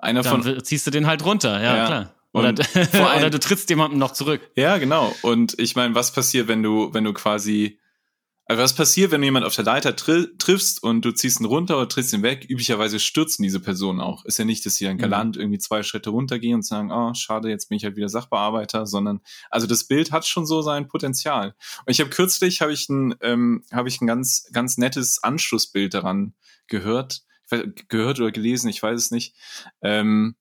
einer Dann von. ziehst du den halt runter, ja, Ja. klar. Oder, oder du trittst jemandem noch zurück. Ja, genau. Und ich meine, was passiert, wenn du, wenn du quasi. Also was passiert, wenn du jemand auf der Leiter tri triffst und du ziehst ihn runter oder trittst ihn weg? Üblicherweise stürzen diese Personen auch. Ist ja nicht, dass sie dann Mhm. galant irgendwie zwei Schritte runtergehen und sagen, oh, schade, jetzt bin ich halt wieder Sachbearbeiter, sondern also das Bild hat schon so sein Potenzial. Und ich habe kürzlich habe ich ein ähm, habe ich ein ganz ganz nettes Anschlussbild daran gehört, gehört oder gelesen, ich weiß es nicht. Ähm,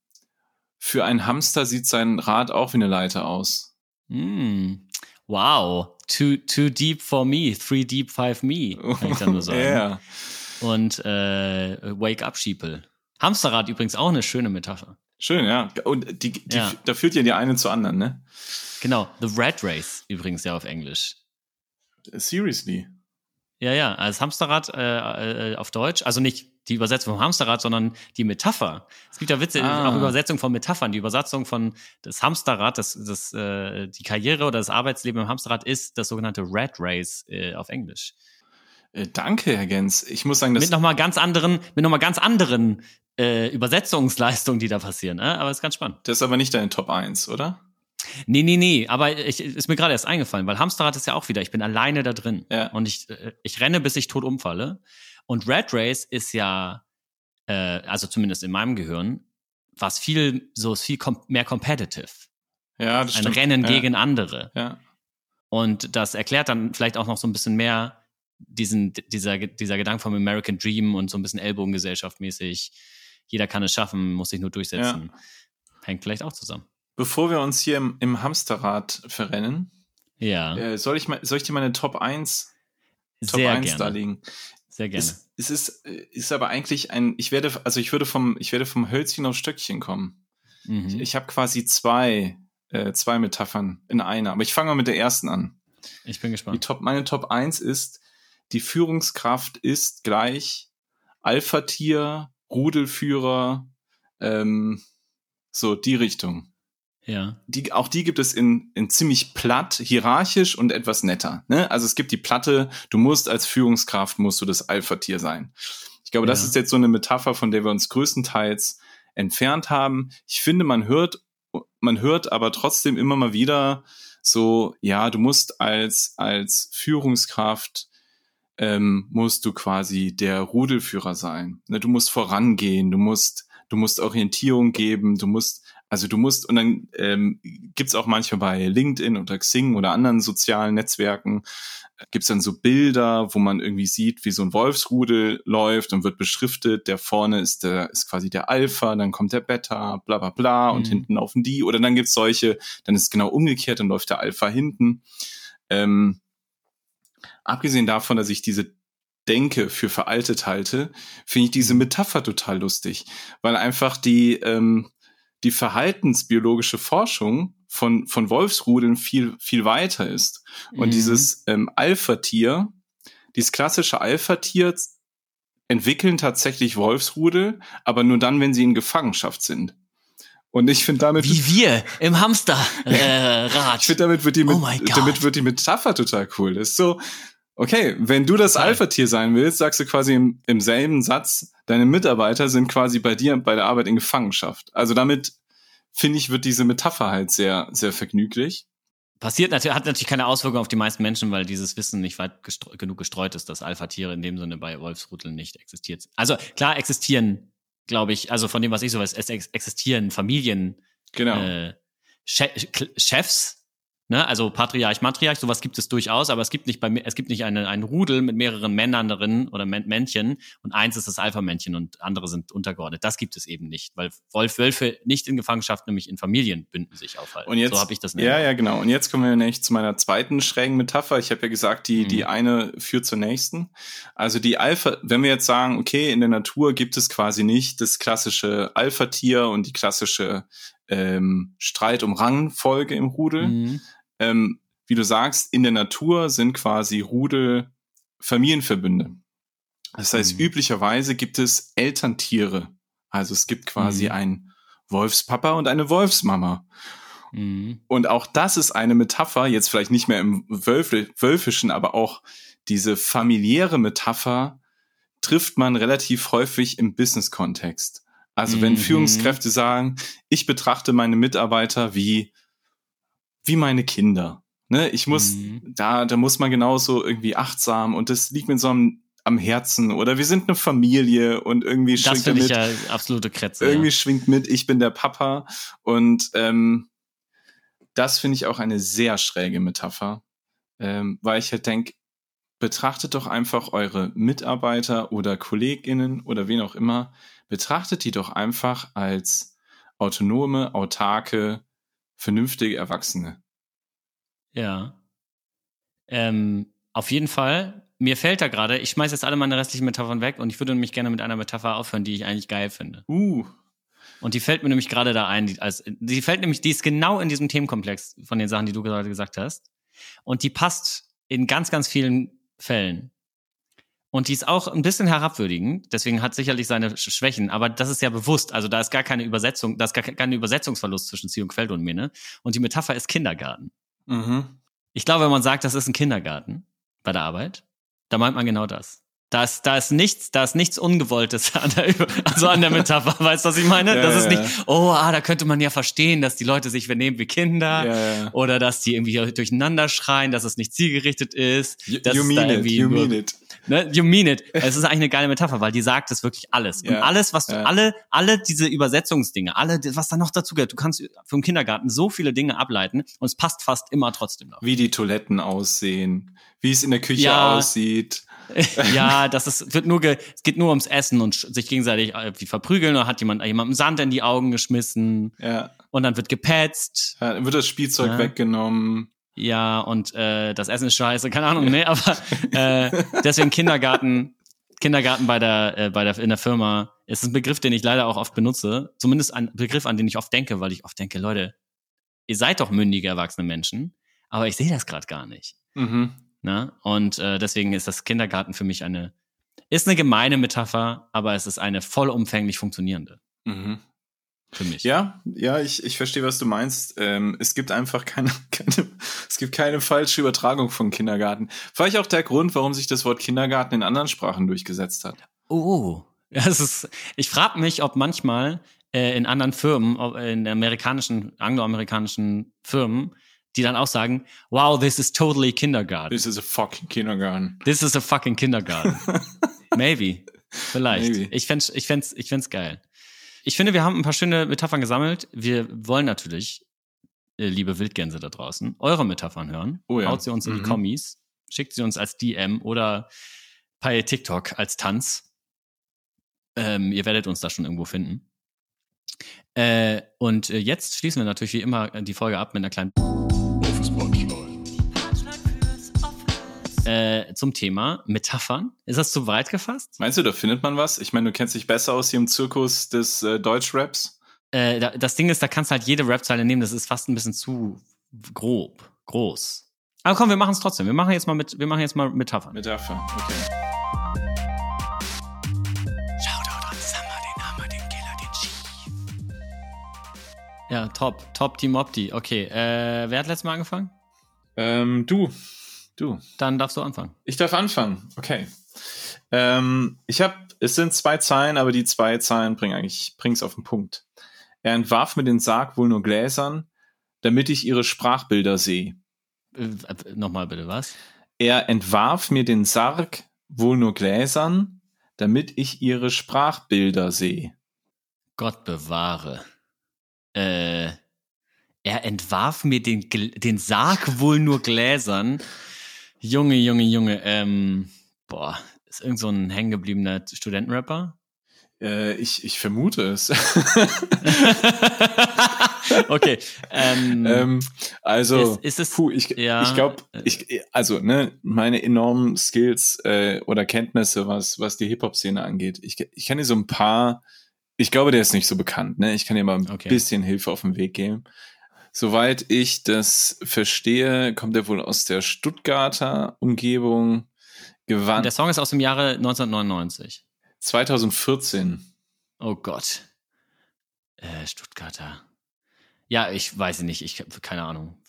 für einen Hamster sieht sein Rad auch wie eine Leiter aus. Mm. Wow. Too, too deep for me. Three deep, five me. Kann ich dann nur sagen. Ja. Und äh, Wake up, Sheeple. Hamsterrad übrigens auch eine schöne Metapher. Schön, ja. Und die, die, Ja. da führt ja die eine zur anderen, ne? Genau. The Red Race übrigens ja auf Englisch. Seriously. Ja, ja, als Hamsterrad äh, äh, auf Deutsch, also nicht die Übersetzung vom Hamsterrad, sondern die Metapher. Es gibt ja Witze, Ah. auch Übersetzung von Metaphern. Die Übersetzung von das Hamsterrad, das, das, äh, die Karriere oder das Arbeitsleben im Hamsterrad ist das sogenannte Red Race äh, auf Englisch. Äh, danke, Herr Gens. Ich muss sagen, das mit nochmal ganz anderen, mit nochmal ganz anderen äh, Übersetzungsleistungen, die da passieren. Äh? Aber ist ganz spannend. das ist aber nicht deine Top 1, oder? Nee, nee, nee, aber ich, ist mir gerade erst eingefallen, weil Hamsterrad ist ja auch wieder, ich bin alleine da drin. Ja. Und ich, äh, ich renne, bis ich tot umfalle. Und Red Race ist ja, äh, also zumindest in meinem Gehirn, was viel, so ist viel kom mehr competitive. Ja, das Ein stimmt. Rennen ja. gegen andere. Ja. Und das erklärt dann vielleicht auch noch so ein bisschen mehr diesen, dieser, dieser Gedanke vom American Dream und so ein bisschen Ellbogengesellschaft mäßig. Jeder kann es schaffen, muss sich nur durchsetzen. Hängt vielleicht auch zusammen. Bevor wir uns hier im, im Hamsterrad verrennen, Ja, äh, soll, ich mal, soll ich dir meine Top 1, Top sehr 1 gerne. darlegen? Sehr gerne. Es, es ist, äh, ist aber eigentlich ein, ich werde, also ich würde vom, ich werde vom Hölzchen auf Stöckchen kommen. Mhm. Ich, ich habe quasi zwei, äh, zwei Metaphern in einer, aber ich fange mal mit der ersten an. Ich bin Die gespannt. Top, meine Top 1 ist, die Führungskraft ist gleich Alpha-Tier, Rudelführer, ähm, so die Richtung. Ja. Die, auch die gibt es in, in ziemlich platt, hierarchisch und etwas netter. Ne? Also es gibt die Platte, du musst als Führungskraft, musst du das Alpha-Tier sein. Ich glaube, das Ja. ist jetzt so eine Metapher, von der wir uns größtenteils entfernt haben. Ich finde, man hört, man hört aber trotzdem immer mal wieder so, ja, du musst als, als Führungskraft ähm, musst du quasi der Rudelführer sein. Ne, du musst vorangehen, du musst, du musst Orientierung geben, du musst, also du musst, und dann ähm, gibt auch manchmal bei LinkedIn oder Xing oder anderen sozialen Netzwerken, äh, gibt's dann so Bilder, wo man irgendwie sieht, wie so ein Wolfsrudel läuft und wird beschriftet, der vorne ist der, ist quasi der Alpha, dann kommt der Beta, bla bla bla, und Mhm. hinten laufen die, oder dann gibt's solche, dann ist es genau umgekehrt, dann läuft der Alpha hinten. Ähm, abgesehen davon, dass ich diese Denke für veraltet halte, finde ich diese Metapher total lustig, weil einfach die, ähm, die verhaltensbiologische Forschung von, von Wolfsrudeln viel, viel weiter ist. Und Mhm. dieses ähm, Alpha-Tier, dieses klassische Alpha-Tier entwickeln tatsächlich Wolfsrudel, aber nur dann, wenn sie in Gefangenschaft sind. Und ich finde damit Wie wir im Hamsterrad. Äh, ich finde, damit wird die, Oh mit, Gott. damit wird die Metapher total cool. Das ist so, okay, wenn du das. Alpha-Tier sein willst, sagst du quasi im, im selben Satz, deine Mitarbeiter sind quasi bei dir bei der Arbeit in Gefangenschaft. Also damit, finde ich, wird diese Metapher halt sehr, sehr vergnüglich. Passiert natürlich, hat natürlich keine Auswirkung auf die meisten Menschen, weil dieses Wissen nicht weit gestre genug gestreut ist, dass Alpha-Tiere in dem Sinne bei Wolfsrudeln nicht existiert. Also klar existieren, glaube ich, also von dem, was ich so weiß, es ex existieren Familien, Genau. äh, Che Chefs, ne? also Patriarch, Matriarch, sowas gibt es durchaus, aber es gibt nicht bei mir, es gibt nicht eine, ein Rudel mit mehreren Männern darin oder Män Männchen und eins ist das Alpha-Männchen und andere sind untergeordnet. Das gibt es eben nicht, weil Wolf Wölfe nicht in Gefangenschaft, nämlich in Familienbünden sich aufhalten. Und jetzt, so habe ich das ja, ja, genau. Und jetzt kommen wir nämlich zu meiner zweiten schrägen Metapher. Ich habe ja gesagt, die, Mhm. die eine führt zur nächsten. Also die Alpha, wenn wir jetzt sagen, okay, in der Natur gibt es quasi nicht das klassische Alpha-Tier und die klassische ähm, Streit um Rangfolge im Rudel. Mhm. Ähm, wie du sagst, in der Natur sind quasi Rudel Familienverbünde. Das heißt, Mhm. üblicherweise gibt es Elterntiere. Also es gibt quasi Mhm. ein Wolfspapa und eine Wolfsmama. Mhm. Und auch das ist eine Metapher, jetzt vielleicht nicht mehr im Wölfe, Wölfischen, aber auch diese familiäre Metapher trifft man relativ häufig im Business-Kontext. Also wenn Mhm. Führungskräfte sagen, ich betrachte meine Mitarbeiter wie, wie meine Kinder. Ne? Ich muss, Mhm. da, da muss man genauso irgendwie achtsam und das liegt mir so am, am Herzen. Oder wir sind eine Familie und irgendwie Das schwingt finde ich damit, ja absolute Kretze. irgendwie ja. schwingt mit, ich bin der Papa. Und ähm, das finde ich auch eine sehr schräge Metapher, ähm, weil ich halt denke, betrachtet doch einfach eure Mitarbeiter oder KollegInnen oder wen auch immer, betrachtet die doch einfach als autonome, autarke, vernünftige Erwachsene. Ja. Ähm, auf jeden Fall. Mir fällt da gerade, ich schmeiß jetzt alle meine restlichen Metaphern weg und ich würde nämlich gerne mit einer Metapher aufhören, die ich eigentlich geil finde. Uh, Und die fällt mir nämlich gerade da ein. Die, als, die fällt nämlich, die ist genau in diesem Themenkomplex von den Sachen, die du gerade gesagt hast. Und die passt in ganz, ganz vielen Fällen. Und die ist auch ein bisschen herabwürdigend, deswegen hat sicherlich seine Sch- Schwächen, aber das ist ja bewusst. Also da ist gar keine Übersetzung, da ist gar keine Übersetzungsverlust zwischen Ziel und Quelldomäne. Und die Metapher ist Kindergarten. mhm. Ich glaube, wenn man sagt, das ist ein Kindergarten bei der Arbeit, da meint man genau das. Da ist, da ist nichts, da ist nichts Ungewolltes an der, also an der Metapher. Weißt du, was ich meine? Ja, das ist nicht, oh, ah, da könnte man ja verstehen, dass die Leute sich benehmen wie Kinder Ja, ja. oder dass die irgendwie durcheinander schreien, dass es nicht zielgerichtet ist. You, dass you mean it, you mean it. Ne? You mean it. Es ist eigentlich eine geile Metapher, weil die sagt es wirklich alles. Und Ja. alles, was du, Ja. alle, alle diese Übersetzungsdinge, alle, was da noch dazu gehört, du kannst vom Kindergarten so viele Dinge ableiten und es passt fast immer trotzdem noch. Wie die Toiletten aussehen, wie es in der Küche Ja. aussieht. ja, das ist, wird nur, ge, es geht nur ums Essen und sich gegenseitig irgendwie verprügeln oder hat jemand jemandem Sand in die Augen geschmissen Ja. und dann wird gepetzt. Ja, Dann wird das Spielzeug Ja. weggenommen. Ja, und äh, das Essen ist scheiße, keine Ahnung, ne, aber äh, deswegen Kindergarten, Kindergarten bei der, äh, bei der, in der Firma ist ein Begriff, den ich leider auch oft benutze. Zumindest ein Begriff, an den ich oft denke, weil ich oft denke, Leute, ihr seid doch mündige, erwachsene Menschen, aber ich sehe das gerade gar nicht. Mhm. Ne? Und äh, deswegen ist das Kindergarten für mich eine, ist eine gemeine Metapher, aber es ist eine vollumfänglich funktionierende Mhm. Für mich. Ja, ja, ich, ich verstehe, was du meinst. Ähm, es gibt einfach keine, keine, es gibt keine falsche Übertragung von Kindergarten. Vielleicht auch der Grund, warum sich das Wort Kindergarten in anderen Sprachen durchgesetzt hat. Oh, das ist, ich frage mich, ob manchmal äh, in anderen Firmen, ob, in amerikanischen, angloamerikanischen Firmen, die dann auch sagen, wow, this is totally kindergarten. This is a fucking kindergarten. This is a fucking kindergarten. Maybe. Vielleicht. Maybe. Ich fänd's, ich fänd's, ich fänd's geil. Ich finde, wir haben ein paar schöne Metaphern gesammelt. Wir wollen natürlich, äh, liebe Wildgänse da draußen, eure Metaphern hören. Oh ja. Haut sie uns in die Mhm. Kommis, schickt sie uns als DM oder bei TikTok als Tanz. Ähm, ihr werdet uns da schon irgendwo finden. Äh, und äh, jetzt schließen wir natürlich wie immer die Folge ab mit einer kleinen äh, zum Thema Metaphern. Ist das zu weit gefasst? Meinst du, da findet man was? Ich meine, du kennst dich besser aus hier im Zirkus des äh, Deutschraps. Äh, da, das Ding ist, da kannst du halt jede Rapzeile nehmen, das ist fast ein bisschen zu grob, groß. Aber komm, wir machen es trotzdem. Wir machen jetzt mal mit, wir machen jetzt mal Metaphern. Metapher, okay. Shoutout an Summer, den Hammer, den Killer, den Chief. Ja, top, top Team Opti. Okay, äh, wer hat letztes Mal angefangen? Ähm, du. Du. Dann darfst du anfangen. Ich darf anfangen. Okay. Ähm, ich habe, es sind zwei Zeilen, aber die zwei Zeilen bringen eigentlich, bringen es auf den Punkt. Er entwarf mir den Sarg wohl nur Gläsern, damit ich ihre Sprachbilder sehe. Äh, Nochmal bitte, was? Er entwarf mir den Sarg wohl nur Gläsern, damit ich ihre Sprachbilder sehe. Gott bewahre. Äh, er entwarf mir den, den Sarg wohl nur Gläsern. Junge, Junge, Junge. Ähm, boah, ist irgend so ein hängengebliebener Studentenrapper? Äh, ich, ich vermute es. okay. Ähm, ähm, also, ist, ist es, puh, ich, ja, ich glaube, ich, also, ne, meine enormen Skills äh, oder Kenntnisse, was, was die Hip-Hop-Szene angeht. Ich, ich kann dir so ein paar, ich glaube, der ist nicht so bekannt, ne? Ich kann dir mal ein Okay. bisschen Hilfe auf den Weg geben. Soweit ich das verstehe, kommt er wohl aus der Stuttgarter Umgebung, gewann der Song ist aus dem Jahre 1999. 2014. Oh Gott. Äh, Stuttgarter. Ja, ich weiß nicht, ich habe keine Ahnung.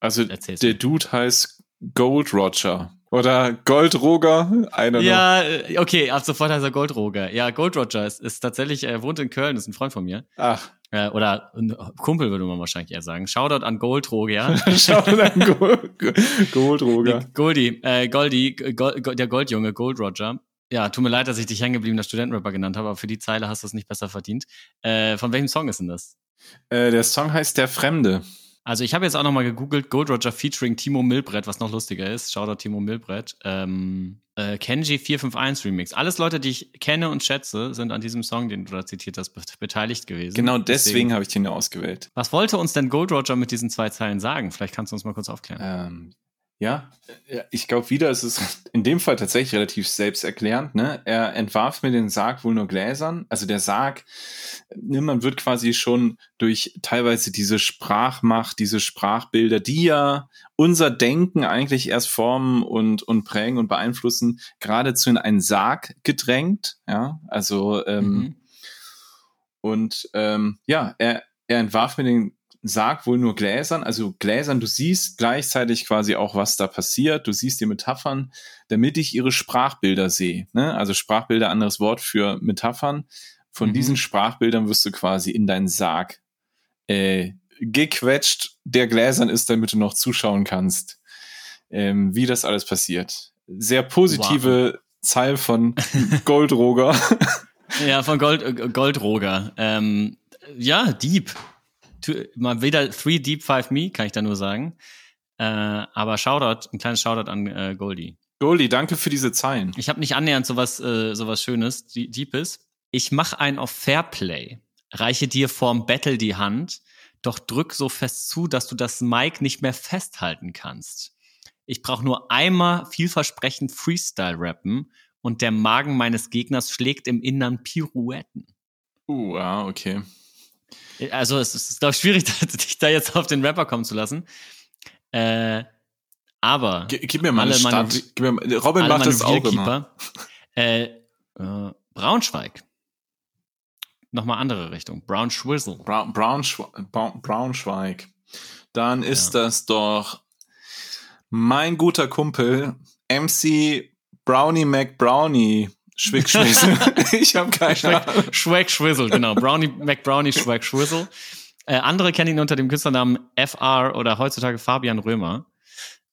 Also Erzähl's der mir. Dude heißt Gold Roger oder Gold Roger, I don't know. Ja, äh, okay, ab sofort heißt er Gold Roger. Ja, Gold Roger ist, ist tatsächlich, er wohnt in Köln, ist ein Freund von mir. Ach, Äh, oder ein Kumpel würde man wahrscheinlich eher sagen. Shoutout an Gold Roger. schau mal Gold, Gold Roger. Nee, Goldie, äh, Goldie, Gold, Gold, der Goldjunge, Gold Roger. Ja, tut mir leid, dass ich dich hängengebliebener Studentenrapper genannt habe, aber für die Zeile hast du es nicht besser verdient. Äh, von welchem Song ist denn das? Äh, der Song heißt Der Fremde. Also ich habe jetzt auch nochmal gegoogelt, Gold Roger featuring Timo Milbrett, was noch lustiger ist. Shoutout Timo Milbrett. Ähm, äh, Kenji 451 Remix. Alles Leute, die ich kenne und schätze, sind an diesem Song, den du da zitiert hast, bet- beteiligt gewesen. Genau deswegen habe ich den ja ausgewählt. Was wollte uns denn Gold Roger mit diesen zwei Zeilen sagen? Vielleicht kannst du uns mal kurz aufklären. Ähm, ja, ich glaube wieder, es ist in dem Fall tatsächlich relativ selbsterklärend. Ne? Er entwarf mir den Sarg wohl nur Gläsern. Also der Sarg, ne, man wird quasi schon durch teilweise diese Sprachmacht, diese Sprachbilder, die ja unser Denken eigentlich erst formen und, und prägen und beeinflussen, geradezu in einen Sarg gedrängt. Ja, also ähm, Mhm. und ähm, ja, er, er entwarf mir den Sarg wohl nur Gläsern, also Gläsern, du siehst gleichzeitig quasi auch, was da passiert, du siehst die Metaphern, damit ich ihre Sprachbilder sehe. Ne? Also Sprachbilder, anderes Wort für Metaphern. Von Mhm. diesen Sprachbildern wirst du quasi in deinen Sarg äh, gequetscht, der Gläsern ist, damit du noch zuschauen kannst, ähm, wie das alles passiert. Sehr positive Zeile von Goldroger. Ja, von Gold, äh, Gold Roger. Ähm, ja, Deep. Mal wieder Three Deep, Five Me, kann ich da nur sagen. Äh, aber Shoutout, ein kleines Shoutout an äh, Goldie. Goldie, danke für diese Zeilen. Ich habe nicht annähernd sowas, äh, sowas Schönes, die- Deepes. Ich mache ein auf Fairplay, reiche dir vorm Battle die Hand, doch drück so fest zu, dass du das Mic nicht mehr festhalten kannst. Ich brauche nur einmal vielversprechend Freestyle rappen und der Magen meines Gegners schlägt im Innern Pirouetten. Uh, ah, okay. Also es ist, glaube ich, schwierig, dich da jetzt auf den Rapper kommen zu lassen. Äh, aber G gib mir mal eine Stadt. Gib mir, Robin alle macht das auch immer. Äh, äh, Braunschweig. Nochmal andere Richtung. Brown Schwizzle. Braun, Braunschwe Braun, Braunschweig. Dann ist das doch mein guter Kumpel MC Brownie McBrownie. Schwick Schwizzle. ich habe keine Ahnung. Schwack Schwizzle, genau. Brownie McBrownie Schwack Schwizzle. Äh, andere kennen ihn unter dem Künstlernamen FR oder heutzutage Fabian Römer.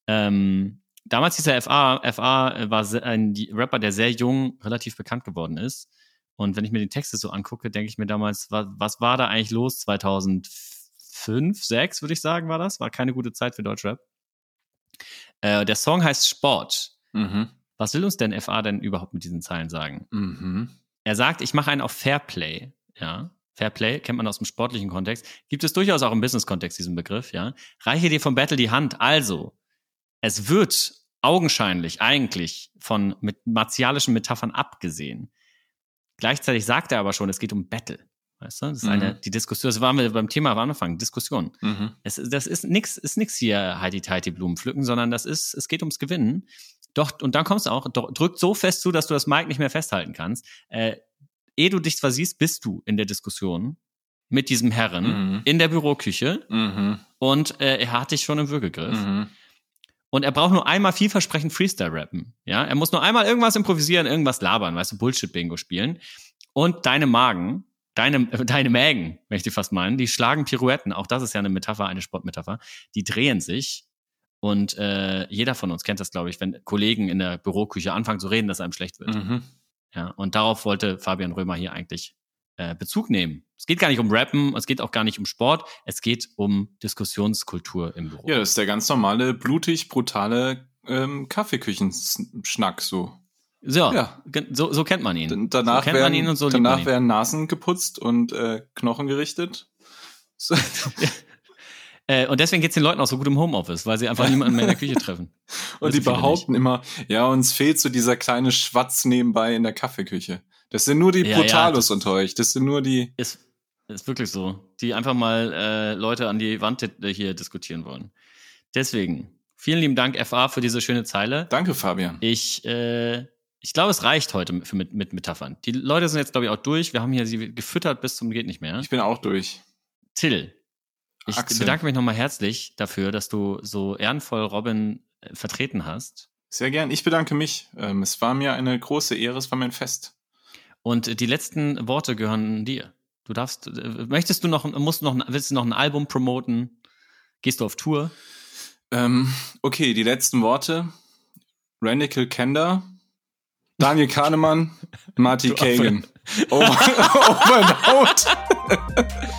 Ähm, damals hieß er FA. FA war ein Rapper, der sehr jung relativ bekannt geworden ist. Und wenn ich mir die Texte so angucke, denke ich mir damals, was, was war da eigentlich los? 2005, 6 würde ich sagen, war das. War keine gute Zeit für Deutschrap. Äh, der Song heißt Sport. Mhm. Was will uns denn FA denn überhaupt mit diesen Zeilen sagen? Mhm. Er sagt, ich mache einen auf Fairplay. Ja. Fairplay kennt man aus dem sportlichen Kontext. Gibt es durchaus auch im Business-Kontext diesen Begriff, ja. Reiche dir vom Battle die Hand. Also, es wird augenscheinlich eigentlich von mit martialischen Metaphern abgesehen. Gleichzeitig sagt er aber schon, es geht um Battle. Weißt du? Das ist eine, Mhm. die Diskussion, das waren wir beim Thema am Anfang, Diskussion. Mhm. Es, das ist nix, ist nix hier heidi tighty Blumen pflücken, sondern das ist, es geht ums Gewinnen. Doch, und dann kommst du auch, doch, drückt so fest zu, dass du das Mic nicht mehr festhalten kannst. Äh, ehe du dich versiehst, bist du in der Diskussion mit diesem Herren Mhm. in der Büroküche Mhm. und äh, er hat dich schon im Würgegriff. Mhm. Und er braucht nur einmal vielversprechend Freestyle rappen. Ja, er muss nur einmal irgendwas improvisieren, irgendwas labern, weißt du, Bullshit-Bingo spielen. Und deine Magen, deine, äh, deine Mägen, möchte ich fast meinen, die schlagen Pirouetten. Auch das ist ja eine Metapher, eine Sportmetapher. Die drehen sich. Und äh, jeder von uns kennt das, glaube ich, wenn Kollegen in der Büroküche anfangen zu reden, dass einem schlecht wird. Mhm. Ja, und darauf wollte Fabian Römer hier eigentlich äh, Bezug nehmen. Es geht gar nicht um Rappen, es geht auch gar nicht um Sport, es geht um Diskussionskultur im Büro. Ja, das ist der ganz normale, blutig, brutale ähm, Kaffeeküchenschnack so. So, Ja. so, so kennt man ihn. D- Danach, so kennt werden, man ihn und so danach werden Nasen geputzt und äh, Knochen gerichtet. So. Äh, und deswegen geht's den Leuten auch so gut im Homeoffice, weil sie einfach niemanden mehr in der Küche treffen. Und die behaupten immer, ja, uns fehlt so dieser kleine Schwatz nebenbei in der Kaffeeküche. Das sind nur die Ja, ja, Brutalos das- unter euch. Das sind nur die. Ist, ist wirklich so. Die einfach mal äh, Leute an die Wand äh, hier diskutieren wollen. Deswegen, vielen lieben Dank, FA, für diese schöne Zeile. Danke, Fabian. Ich, äh, ich glaube, es reicht heute für, mit, mit Metaphern. Die Leute sind jetzt, glaube ich, auch durch. Wir haben hier sie gefüttert bis zum geht nicht mehr. Ich bin auch durch. Till, ich Axel. bedanke mich nochmal herzlich dafür, dass du so ehrenvoll Robin äh, vertreten hast. Sehr gern. Ich bedanke mich. Ähm, es war mir eine große Ehre. Es war mein Fest. Und die letzten Worte gehören dir. Du darfst, äh, möchtest du noch, musst noch, willst du noch ein Album promoten? Gehst du auf Tour? Ähm, okay, die letzten Worte. Radical Kender, Daniel Kahnemann, Marty. Kagan. Over, over and out.